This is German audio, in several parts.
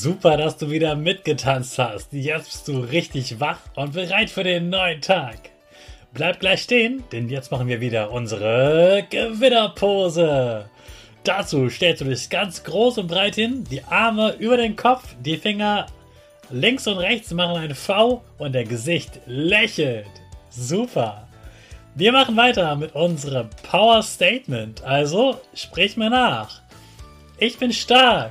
Super, dass du wieder mitgetanzt hast. Jetzt bist du richtig wach und bereit für den neuen Tag. Bleib gleich stehen, denn jetzt machen wir wieder unsere Gewinnerpose. Dazu stellst du dich ganz groß und breit hin, die Arme über den Kopf, die Finger links und rechts machen ein V und der Gesicht lächelt. Super. Wir machen weiter mit unserem Power Statement. Also sprich mir nach. Ich bin stark.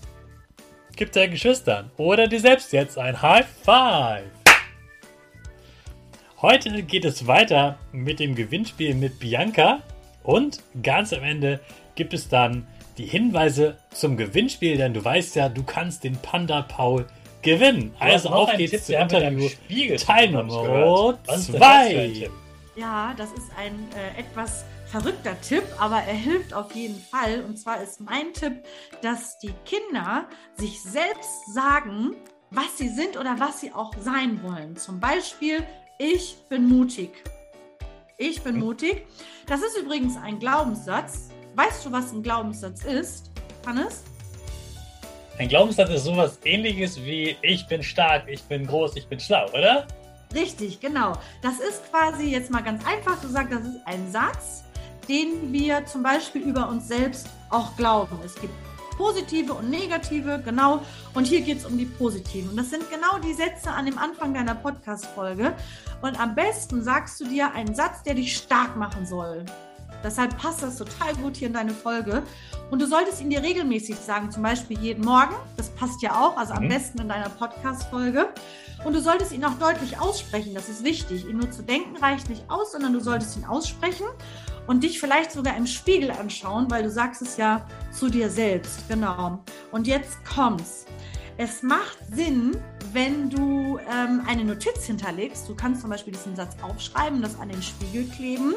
Gib deinen Geschwistern oder dir selbst jetzt ein High Five. Heute geht es weiter mit dem Gewinnspiel mit Bianca und ganz am Ende gibt es dann die Hinweise zum Gewinnspiel, denn du weißt ja, du kannst den Panda Paul gewinnen. Du also auf geht's zum Interview. Teil Nummer 2. Ja, das ist ein äh, etwas verrückter Tipp, aber er hilft auf jeden Fall. Und zwar ist mein Tipp, dass die Kinder sich selbst sagen, was sie sind oder was sie auch sein wollen. Zum Beispiel, ich bin mutig. Ich bin mutig. Das ist übrigens ein Glaubenssatz. Weißt du, was ein Glaubenssatz ist, Hannes? Ein Glaubenssatz ist sowas ähnliches wie ich bin stark, ich bin groß, ich bin schlau, oder? Richtig, genau. Das ist quasi jetzt mal ganz einfach gesagt, das ist ein Satz, den wir zum Beispiel über uns selbst auch glauben. Es gibt positive und negative, genau. Und hier geht es um die positiven. Und das sind genau die Sätze an dem Anfang deiner Podcast-Folge. Und am besten sagst du dir einen Satz, der dich stark machen soll. Deshalb passt das total gut hier in deine Folge. Und du solltest ihn dir regelmäßig sagen, zum Beispiel jeden Morgen. Das passt ja auch, also am mhm. besten in deiner Podcast-Folge. Und du solltest ihn auch deutlich aussprechen. Das ist wichtig. Ihn nur zu denken reicht nicht aus, sondern du solltest ihn aussprechen und dich vielleicht sogar im Spiegel anschauen, weil du sagst es ja zu dir selbst. Genau. Und jetzt kommt's. Es macht Sinn, wenn du ähm, eine Notiz hinterlegst. Du kannst zum Beispiel diesen Satz aufschreiben, das an den Spiegel kleben.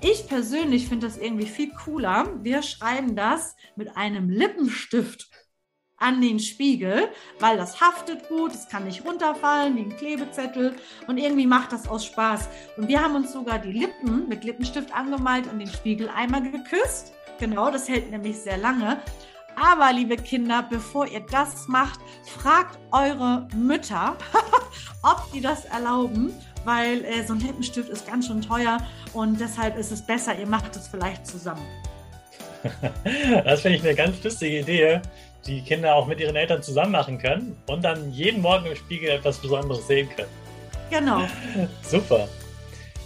Ich persönlich finde das irgendwie viel cooler. Wir schreiben das mit einem Lippenstift an den Spiegel, weil das haftet gut, es kann nicht runterfallen wie ein Klebezettel und irgendwie macht das aus Spaß. Und wir haben uns sogar die Lippen mit Lippenstift angemalt und den Spiegel einmal geküsst. Genau, das hält nämlich sehr lange. Aber liebe Kinder, bevor ihr das macht, fragt eure Mütter, ob die das erlauben, weil äh, so ein Lippenstift ist ganz schön teuer und deshalb ist es besser, ihr macht es vielleicht zusammen. Das finde ich eine ganz lustige Idee die Kinder auch mit ihren Eltern zusammen machen können und dann jeden Morgen im Spiegel etwas Besonderes sehen können. Genau. Super.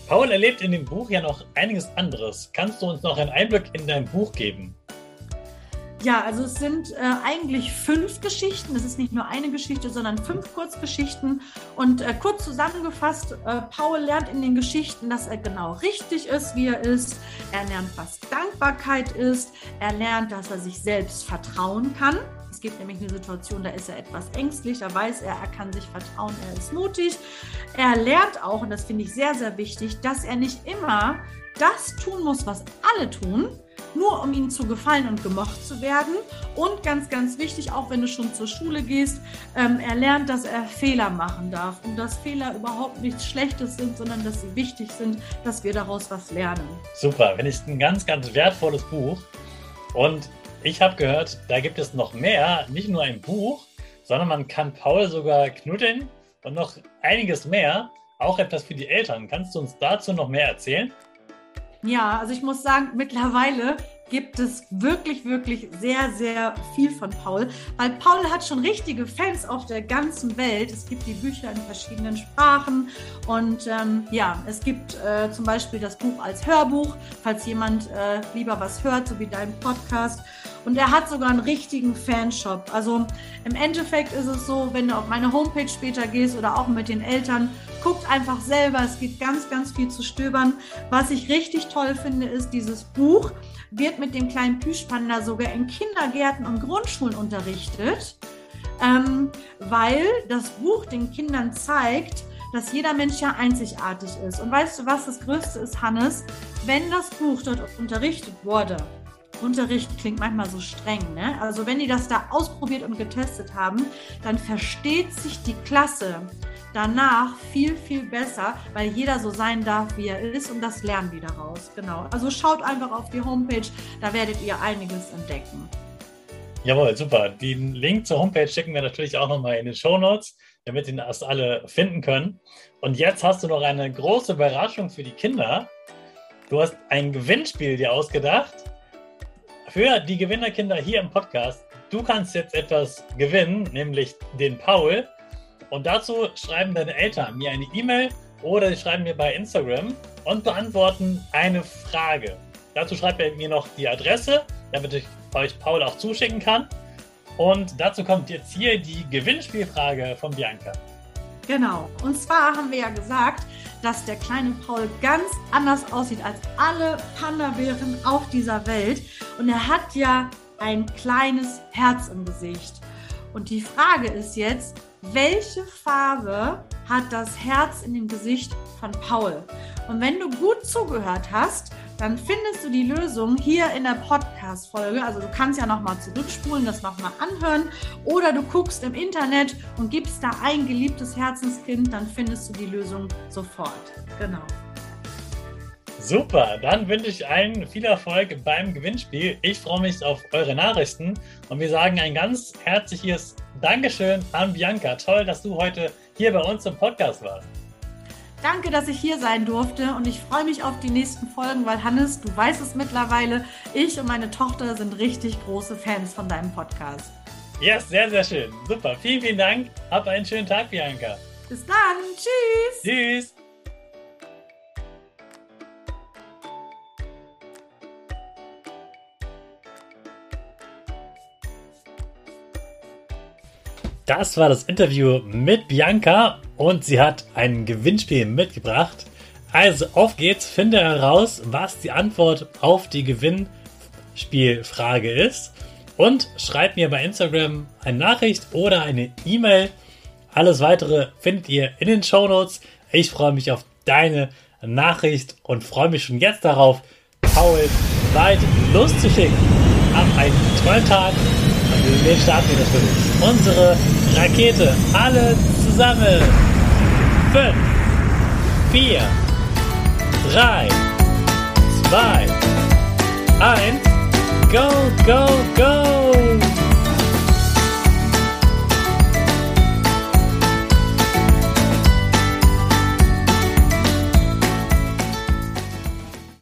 Paul erlebt in dem Buch ja noch einiges anderes. Kannst du uns noch einen Einblick in dein Buch geben? Ja, also es sind äh, eigentlich fünf Geschichten. Es ist nicht nur eine Geschichte, sondern fünf Kurzgeschichten. Und äh, kurz zusammengefasst, äh, Paul lernt in den Geschichten, dass er genau richtig ist, wie er ist. Er lernt, was Dankbarkeit ist. Er lernt, dass er sich selbst vertrauen kann. Es gibt nämlich eine Situation, da ist er etwas ängstlich, da weiß er, er kann sich vertrauen, er ist mutig. Er lernt auch, und das finde ich sehr, sehr wichtig, dass er nicht immer das tun muss, was alle tun, nur um ihnen zu gefallen und gemocht zu werden. Und ganz, ganz wichtig, auch wenn du schon zur Schule gehst, ähm, er lernt, dass er Fehler machen darf und dass Fehler überhaupt nichts Schlechtes sind, sondern dass sie wichtig sind, dass wir daraus was lernen. Super, wenn ich ein ganz, ganz wertvolles Buch und ich habe gehört, da gibt es noch mehr, nicht nur ein Buch, sondern man kann Paul sogar knuddeln und noch einiges mehr, auch etwas für die Eltern. Kannst du uns dazu noch mehr erzählen? Ja, also ich muss sagen, mittlerweile gibt es wirklich, wirklich sehr, sehr viel von Paul, weil Paul hat schon richtige Fans auf der ganzen Welt. Es gibt die Bücher in verschiedenen Sprachen und ähm, ja, es gibt äh, zum Beispiel das Buch als Hörbuch, falls jemand äh, lieber was hört, so wie dein Podcast. Und er hat sogar einen richtigen Fanshop. Also im Endeffekt ist es so, wenn du auf meine Homepage später gehst oder auch mit den Eltern, guckt einfach selber. Es gibt ganz, ganz viel zu stöbern. Was ich richtig toll finde, ist dieses Buch wird mit dem kleinen Plüschpanda sogar in Kindergärten und Grundschulen unterrichtet, ähm, weil das Buch den Kindern zeigt, dass jeder Mensch ja einzigartig ist. Und weißt du, was das Größte ist, Hannes? Wenn das Buch dort unterrichtet wurde, Unterricht klingt manchmal so streng, ne? Also wenn die das da ausprobiert und getestet haben, dann versteht sich die Klasse danach viel, viel besser, weil jeder so sein darf, wie er ist und das lernen die daraus. Genau. Also schaut einfach auf die Homepage, da werdet ihr einiges entdecken. Jawohl, super. Den Link zur Homepage schicken wir natürlich auch nochmal in den Show Notes, damit ihr das alle finden können. Und jetzt hast du noch eine große Überraschung für die Kinder. Du hast ein Gewinnspiel dir ausgedacht für die Gewinnerkinder hier im Podcast. Du kannst jetzt etwas gewinnen, nämlich den Paul. Und dazu schreiben deine Eltern mir eine E-Mail oder sie schreiben mir bei Instagram und beantworten eine Frage. Dazu schreibt er mir noch die Adresse, damit ich euch Paul auch zuschicken kann. Und dazu kommt jetzt hier die Gewinnspielfrage von Bianca. Genau. Und zwar haben wir ja gesagt, dass der kleine Paul ganz anders aussieht als alle Panda-Bären auf dieser Welt. Und er hat ja ein kleines Herz im Gesicht. Und die Frage ist jetzt, welche Farbe hat das Herz in dem Gesicht von Paul? Und wenn du gut zugehört hast, dann findest du die Lösung hier in der Podcast-Folge. Also du kannst ja nochmal zurückspulen, das nochmal anhören. Oder du guckst im Internet und gibst da ein geliebtes Herzenskind, dann findest du die Lösung sofort. Genau. Super, dann wünsche ich allen viel Erfolg beim Gewinnspiel. Ich freue mich auf eure Nachrichten und wir sagen ein ganz herzliches Dankeschön an Bianca. Toll, dass du heute hier bei uns im Podcast warst. Danke, dass ich hier sein durfte und ich freue mich auf die nächsten Folgen, weil Hannes, du weißt es mittlerweile, ich und meine Tochter sind richtig große Fans von deinem Podcast. Ja, yes, sehr, sehr schön. Super. Vielen, vielen Dank. Hab einen schönen Tag, Bianca. Bis dann. Tschüss. Tschüss. Das war das Interview mit Bianca und sie hat ein Gewinnspiel mitgebracht. Also auf geht's, finde heraus, was die Antwort auf die Gewinnspielfrage ist und schreib mir bei Instagram eine Nachricht oder eine E-Mail. Alles weitere findet ihr in den Show Notes. Ich freue mich auf deine Nachricht und freue mich schon jetzt darauf, Paul bald loszuschicken. Hab einen tollen Tag wir starten wir natürlich. Unsere Rakete, alle zusammen. 5, 4, 3, 2, 1, go, go, go!